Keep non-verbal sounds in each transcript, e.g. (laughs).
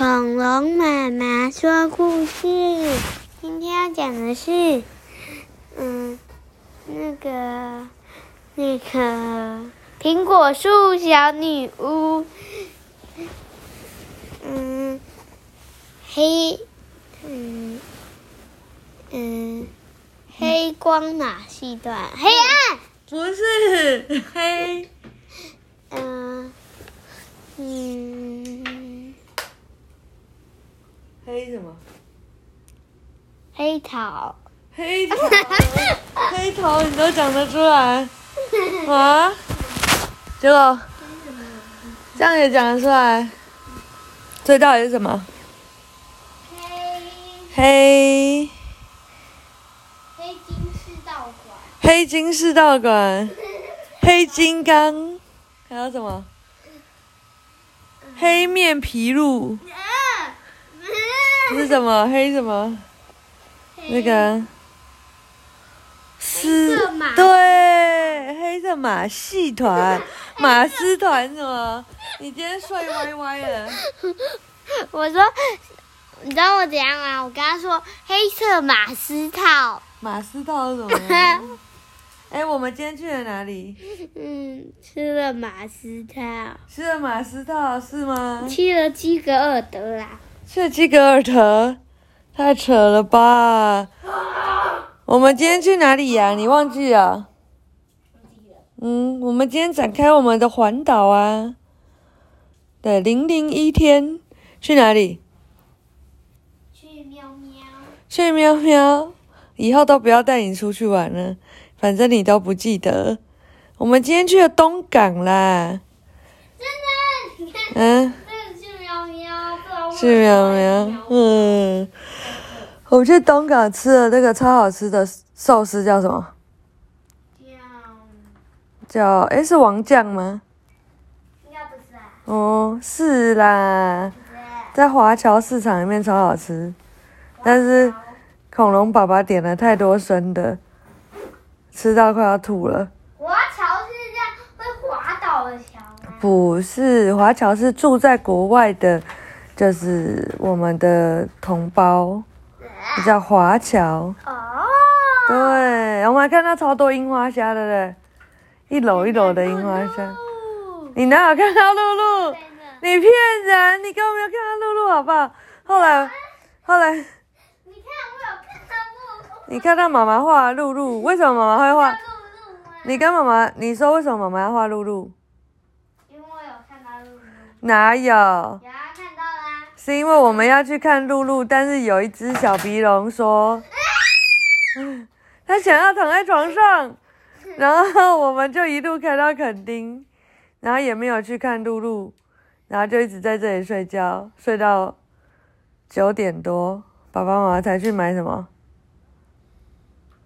恐龙妈妈说故事，今天要讲的是，嗯，那个那个苹果树小女巫，嗯，黑，嗯嗯，黑光马戏团，黑暗，不是黑，嗯嗯，黑什么？黑桃。黑桃，(laughs) 黑桃你都讲得出来？啊？结果这样也讲得出来，这到底是什么？黑。黑。黑金世道馆，黑金世道馆，(laughs) 黑金刚，还有什么？黑面皮鹭 (laughs) 是什么？黑什么？那个丝对，黑色马戏团、(laughs) 马斯团什么？你今天睡歪歪了。(laughs) 我说，你知道我怎样吗？我跟他说黑色马斯套，马斯套是什么？哎，我们今天去了哪里？嗯，吃了马斯套，吃了马斯套是吗？去了基格尔德啦。去了基格尔特，太扯了吧！我们今天去哪里呀、你忘记了？嗯，我们今天展开我们的环岛啊。对，零零一天去哪里？去喵喵，去喵喵。以后都不要带你出去玩了，反正你都不记得。我们今天去了东港啦。真的，你看，嗯，喵，不然我去喵喵。嗯，我们去东港吃了那个超好吃的寿司，叫什么？这样叫诶，是王酱吗？应该不是啊，哦，是啦，在华侨市场里面超好吃，但是恐龙爸爸点了太多生的，吃到快要吐了。华侨是这样会滑倒的桥吗？不是，华侨是住在国外的，就是我们的同胞，叫华侨。哦，对，我们还看到超多樱花虾的嘞，一篓一篓的樱花虾。你哪有看到露露？你骗人！你根本没有看到露露，好不好？后来，后来你看我有看到露露，你看到妈妈画露露，为什么妈妈会画？露露？你跟妈妈，你说为什么妈妈要画露露？因为我有看到露露，哪有？是因为我们要去看露露，但是有一只小鼻龙说，(laughs) 他想要躺在床上，然后我们就一路开到垦丁，然后也没有去看露露，然后就一直在这里睡觉，睡到九点多，爸爸妈妈才去买什么？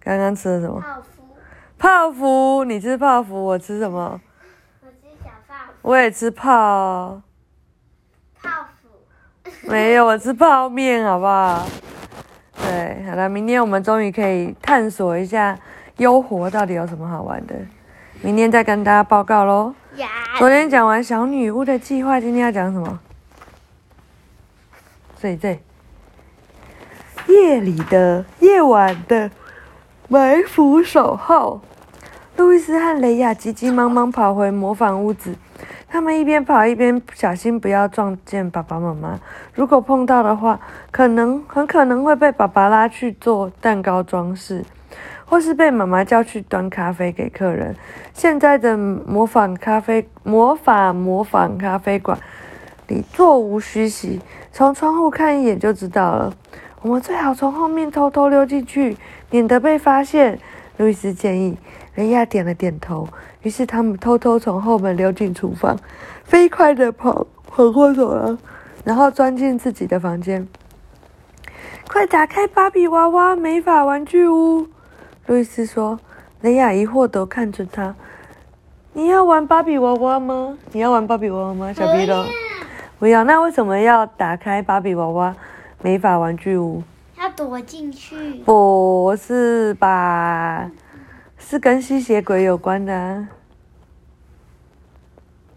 刚刚吃了什么？泡芙，泡芙，你吃泡芙，我吃什么？我吃小泡芙，我也吃泡。(laughs) 没有，我吃泡面，好不好？对，好了，明天我们终于可以探索一下优活到底有什么好玩的，明天再跟大家报告喽。呀，昨天讲完小女巫的计划，今天要讲什么？这里这，夜里的夜晚的埋伏守候。路易斯和雷亚急急忙忙跑回模仿屋子，他们一边跑一边小心不要撞见爸爸妈妈。如果碰到的话，可能很可能会被爸爸拉去做蛋糕装饰，或是被妈妈叫去端咖啡给客人。现在的模仿咖啡魔法模仿咖啡馆里座无虚席，从窗户看一眼就知道了。我们最好从后面偷偷溜进去，免得被发现。路易斯建议，雷亚点了点头。于是他们偷偷从后门溜进厨房，飞快地跑跑过走廊，然后钻进自己的房间。快打开芭比娃娃美发玩具屋！路易斯说。雷亚疑惑地看着他。你要玩芭比娃娃吗？你要玩芭比娃娃吗，小皮龙？不要。那为什么要打开芭比娃娃美发玩具屋？要躲进去。不是吧？是跟吸血鬼有关的啊、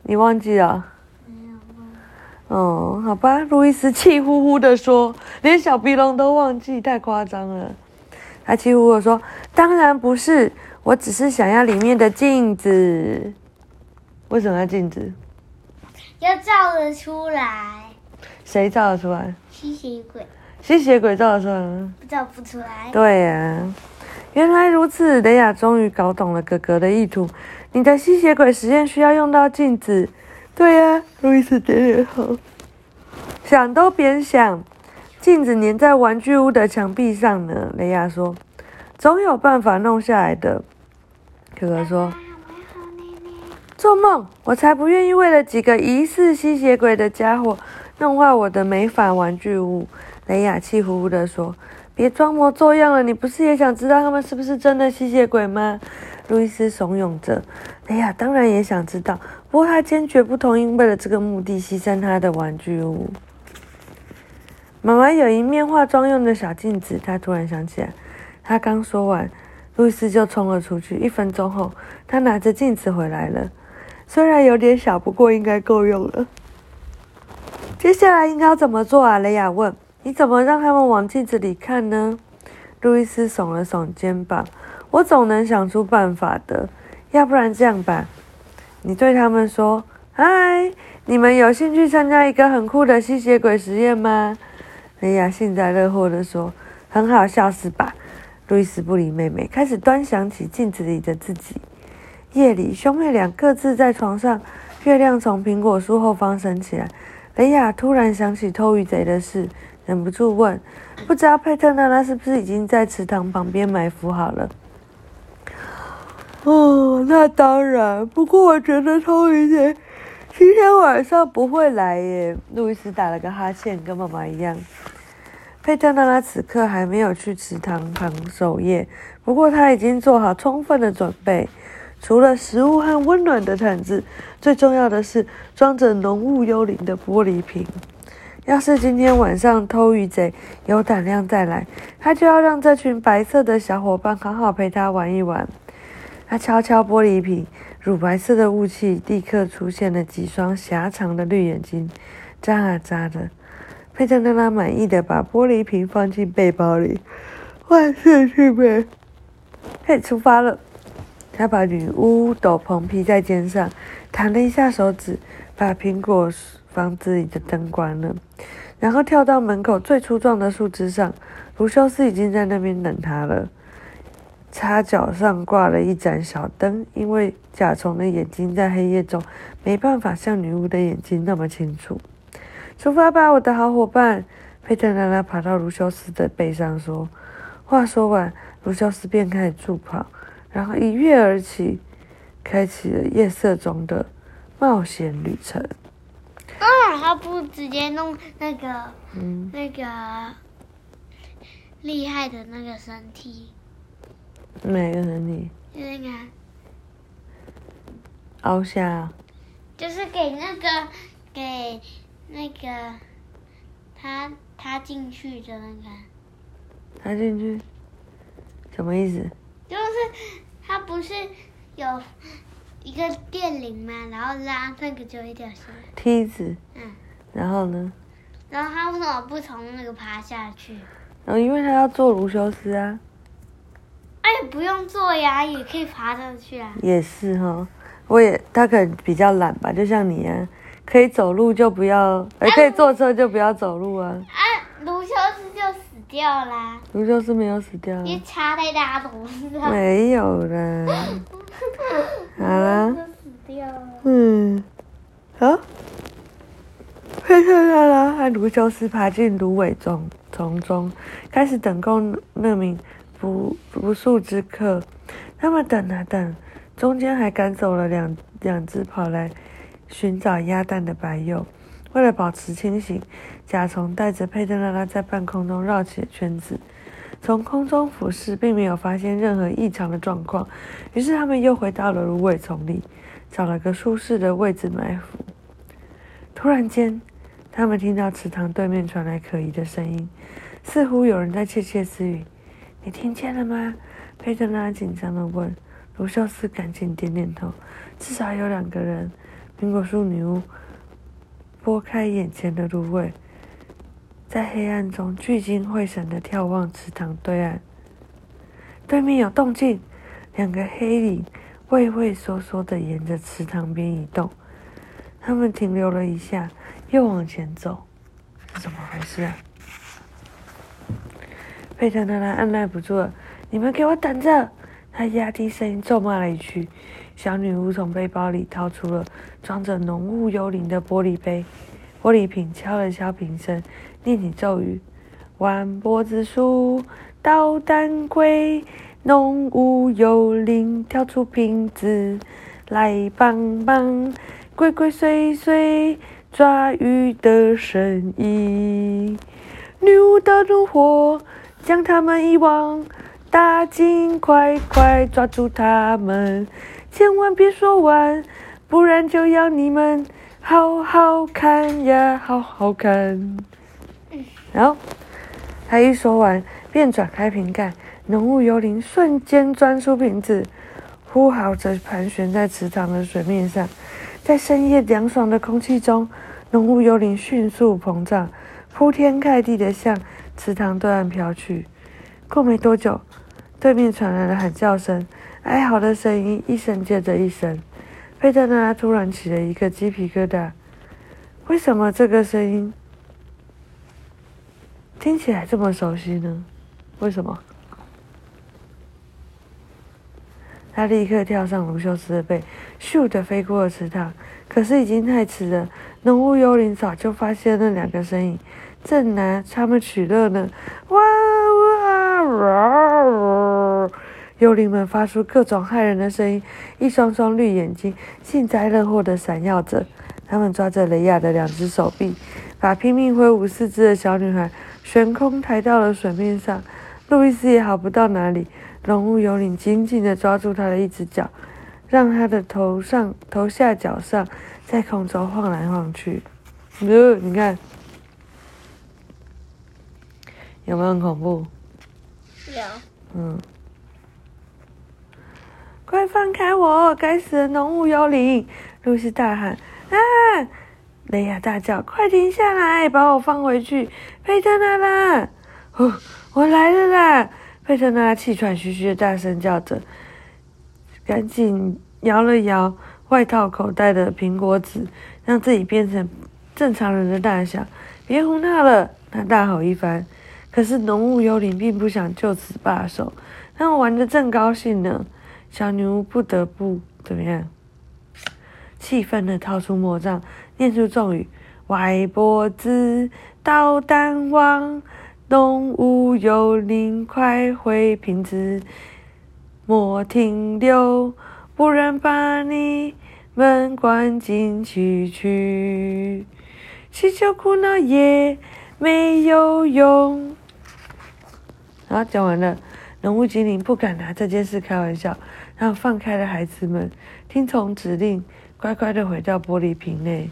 你忘记了？没有忘哦，好吧，路易斯气呼呼的说，连小鼻龙都忘记，太夸张了。他气呼呼的说：“当然不是，我只是想要里面的镜子。为什么要镜子？要照得出来。谁照得出来？吸血鬼吸血鬼照得出来吗？照不出来。对呀、原来如此，雷亚终于搞懂了哥哥的意图。你的吸血鬼实验需要用到镜子。对呀、路易斯点点头。想都别想，镜子粘在玩具屋的墙壁上呢。雷亚说：“总有办法弄下来的。”哥哥说啊，我好累累。：“做梦！我才不愿意为了几个疑似吸血鬼的家伙弄坏我的美法玩具屋。”雷亚气呼呼地说：“别装模作样了，你不是也想知道他们是不是真的吸血鬼吗？”路易斯怂恿着。雷亚当然也想知道，不过他坚决不同意为了这个目的牺牲他的玩具屋。妈妈有一面化妆用的小镜子，他突然想起来。他刚说完，路易斯就冲了出去。一分钟后，他拿着镜子回来了。虽然有点小，不过应该够用了。接下来应该要怎么做啊？雷亚问。你怎么让他们往镜子里看呢？路易斯耸了耸肩膀。我总能想出办法的。要不然这样吧，你对他们说：“嗨，你们有兴趣参加一个很酷的吸血鬼实验吗？”雷亚幸灾乐祸地说：“很好笑是吧？”路易斯不理妹妹，开始端详起镜子里的自己。夜里，兄妹俩各自在床上，月亮从苹果树后方升起来。雷亚突然想起偷鱼贼的事，忍不住问：“不知道佩特娜拉是不是已经在池塘旁边埋伏好了？”哦，那当然。不过我觉得偷鱼贼今天晚上不会来耶。路易斯打了个哈欠，跟妈妈一样。佩特娜拉此刻还没有去池塘旁守夜，不过她已经做好充分的准备。除了食物和温暖的毯子，最重要的是装着浓雾幽灵的玻璃瓶。要是今天晚上偷鱼贼有胆量再来，他就要让这群白色的小伙伴好好陪他玩一玩。他敲敲玻璃瓶，乳白色的雾气立刻出现了几双狭长的绿眼睛，眨啊眨的。佩特娜拉满意的把玻璃瓶放进背包里，万事俱备，嘿出发了。他把女巫斗篷披在肩上，弹了一下手指，把苹果房子里的灯关了，然后跳到门口最粗壮的树枝上。卢修斯已经在那边等他了。插脚上挂了一盏小灯，因为甲虫的眼睛在黑夜中没办法像女巫的眼睛那么清楚。出发吧，我的好伙伴！佩特拉拉爬到卢修斯的背上说。话说完，卢修斯便开始助跑，然后一跃而起，开启了夜色中的冒险旅程。啊，他不直接弄那个嗯，那个厉害的那个身体，哪个身体？就那个。凹下？就是给那个给那个他他进去的那个，他进去，什么意思？就是他不是有一个电铃嘛？然后拉那个就会掉下来。梯子，嗯，然后呢？然后他为什么不从那个爬下去？然后因为他要做卢修斯啊，哎，不用做呀，也可以爬上去啊。也是哈。我也他可能比较懒吧，就像你啊，可以走路就不要，呃，可以坐车就不要走路啊。掉啦，卢修斯没有死掉啊，因为差太大头了。没有啦。(laughs) 好啦，死掉了。嗯，好。佩特拉拉和卢修斯爬进芦苇丛丛中，开始等候那名不不速之客。他们等啊等，中间还赶走了两两只跑来寻找鸭蛋的白鼬。为了保持清醒，甲虫带着佩特拉拉在半空中绕起了圈子，从空中俯视，并没有发现任何异常的状况。于是他们又回到了芦苇丛里，找了个舒适的位置埋伏。突然间，他们听到池塘对面传来可疑的声音，似乎有人在窃窃私语。“你听见了吗？”佩特拉紧张地问。卢修斯赶紧点点头，至少有两个人。苹果树女巫拨开眼前的芦苇，在黑暗中聚精会神的眺望池塘对岸。对面有动静，两个黑影畏畏缩缩的沿着池塘边移动。他们停留了一下，又往前走，是怎么回事啊？佩特娜拉按耐不住了，你们给我等着！他压低声音咒骂了一句。小女巫从背包里掏出了装着浓雾幽灵的玻璃杯，玻璃瓶敲了敲瓶身，念起咒语：“弯脖子树，捣蛋鬼，浓雾幽灵跳出瓶子来帮忙，鬼鬼祟祟抓鱼的声音，女巫的怒火将他们遗忘，大金快快抓住他们！”千万别说完，不然就要你们好好看呀，好好看。然后他一说完，便转开瓶盖，浓雾幽灵瞬间钻出瓶子，呼号着盘旋在池塘的水面上。在深夜凉爽的空气中，浓雾幽灵迅速膨胀，铺天盖地的向池塘对岸飘去。过没多久，对面传来了喊叫声。哀嚎的声音一声接着一声，佩特娜拉突然起了一个鸡皮疙瘩。为什么这个声音听起来这么熟悉呢？为什么？他立刻跳上卢修斯的背，咻的飞过了池塘。可是已经太迟了，浓雾幽灵早就发现那两个身影，正拿他们取乐呢！哇哇哇！幽灵们发出各种骇人的声音，一双双绿眼睛幸灾乐祸地闪耀着。他们抓着雷亚的两只手臂，把拼命挥舞四肢的小女孩悬空抬到了水面上。路易斯也好不到哪里，龙雾幽灵紧紧地抓住他的一只脚，让他的头上、头下脚上在空中晃来晃去。呃，你看，有没有很恐怖？有。嗯。快放开我！该死的浓雾幽灵！露西大喊：“啊！”雷亚大叫：“快停下来，把我放回去！”佩特娜啦，哦，我来了啦！佩特娜气喘吁吁的大声叫着，赶紧摇了摇外套口袋的苹果籽，让自己变成正常人的大小。别胡闹了！他大吼一番。可是浓雾幽灵并不想就此罢手，他们玩的正高兴呢。小女巫不得不怎么样？气愤的掏出魔杖，念出咒语：“歪脖子，捣蛋王，动物幽灵，快回瓶子，莫停留，不然把你们关进去去。祈求苦恼也没有用。”好，讲完了。浓雾精灵不敢拿这件事开玩笑，然后放开了孩子们，听从指令，乖乖的回到玻璃瓶内。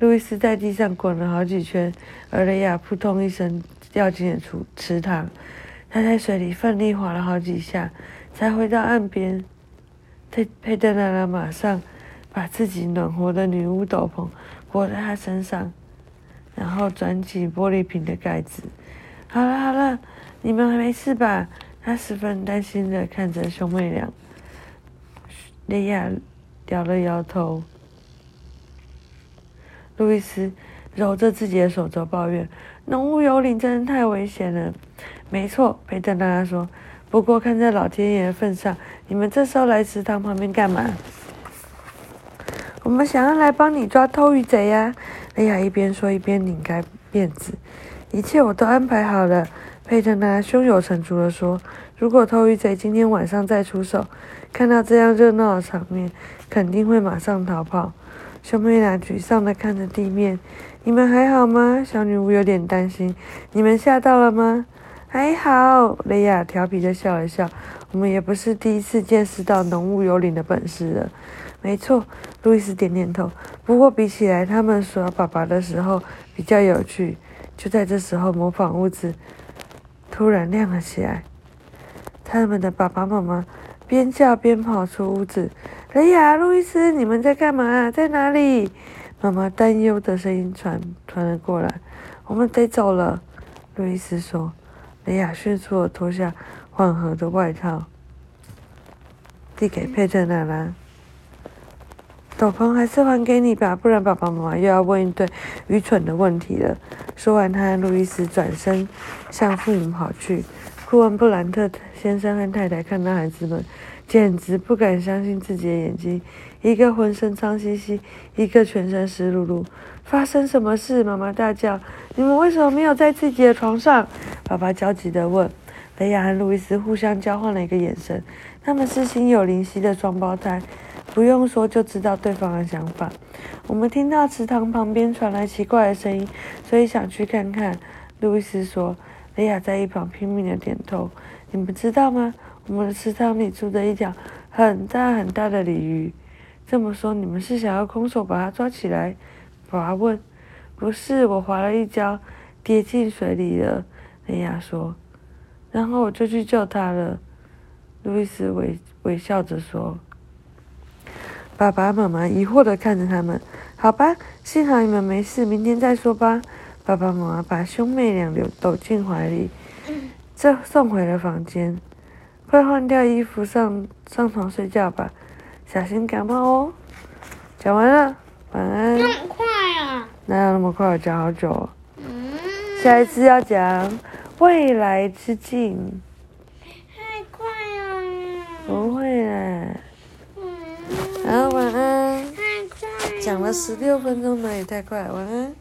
路易斯在地上滚了好几圈，而雷亚扑通一声掉进了池池塘。他在水里奋力划了好几下，才回到岸边。佩佩德娜拉马上把自己暖和的女巫斗篷裹在他身上，然后转起玻璃瓶的盖子。好了好了，你们还没事吧？他十分担心的看着兄妹俩，莉亚摇了摇头。路易斯揉着自己的手肘抱怨：“浓雾幽灵真的太危险了。”没错，佩特拉说。不过看在老天爷的份上，你们这时候来池塘旁边干嘛？我们想要来帮你抓偷鱼贼呀！莉亚一边说一边拧开辫子。一切我都安排好了。佩特拉胸有成竹地说：“如果偷鱼贼今天晚上再出手，看到这样热闹的场面，肯定会马上逃跑。”兄妹俩沮丧地看着地面。“你们还好吗？”小女巫有点担心。“你们吓到了吗？”“还好。”雷亚调皮地笑了笑。“我们也不是第一次见识到浓雾幽灵的本事了。”“没错。”路易斯点点头。“不过比起来，他们耍爸爸的时候比较有趣。”就在这时候，模仿屋子。突然亮了起来，他们的爸爸妈妈边叫边跑出屋子。雷亚、路易斯，你们在干嘛？在哪里？妈妈担忧的声音传传了过来：“我们得走了。”路易斯说。雷亚迅速的脱下缓和的外套，递给佩特娜拉。斗篷还是还给你吧，不然爸爸妈妈又要问一堆愚蠢的问题了。说完，他和路易斯转身向父母跑去。库恩布兰特先生和太太看到孩子们，简直不敢相信自己的眼睛。一个浑身脏兮兮，一个全身湿漉漉。发生什么事？妈妈大叫：“你们为什么没有在自己的床上？”爸爸焦急地问。雷亚和路易斯互相交换了一个眼神。他们是心有灵犀的双胞胎，不用说就知道对方的想法。我们听到池塘旁边传来奇怪的声音，所以想去看看。路易斯说。雷亚在一旁拼命的点头。你们知道吗？我们的池塘里住着一条很大很大的鲤鱼。这么说，你们是想要空手把它抓起来？爸爸问。不是，我滑了一跤，跌进水里了。雷亚说。然后我就去救它了。路易斯微微笑着说。爸爸妈妈疑惑地看着他们。好吧，幸好你们没事，明天再说吧。爸爸妈妈把兄妹俩搂抖进怀里，这送回了房间。快换掉衣服，上上床睡觉吧，小心感冒哦。讲完了，晚安。那么快啊？哪有那么快？我讲好久。嗯。下一次要讲未来之境。太快了。不会嘞。嗯。好，晚安。太快。讲了十六分钟了，也太快。晚安。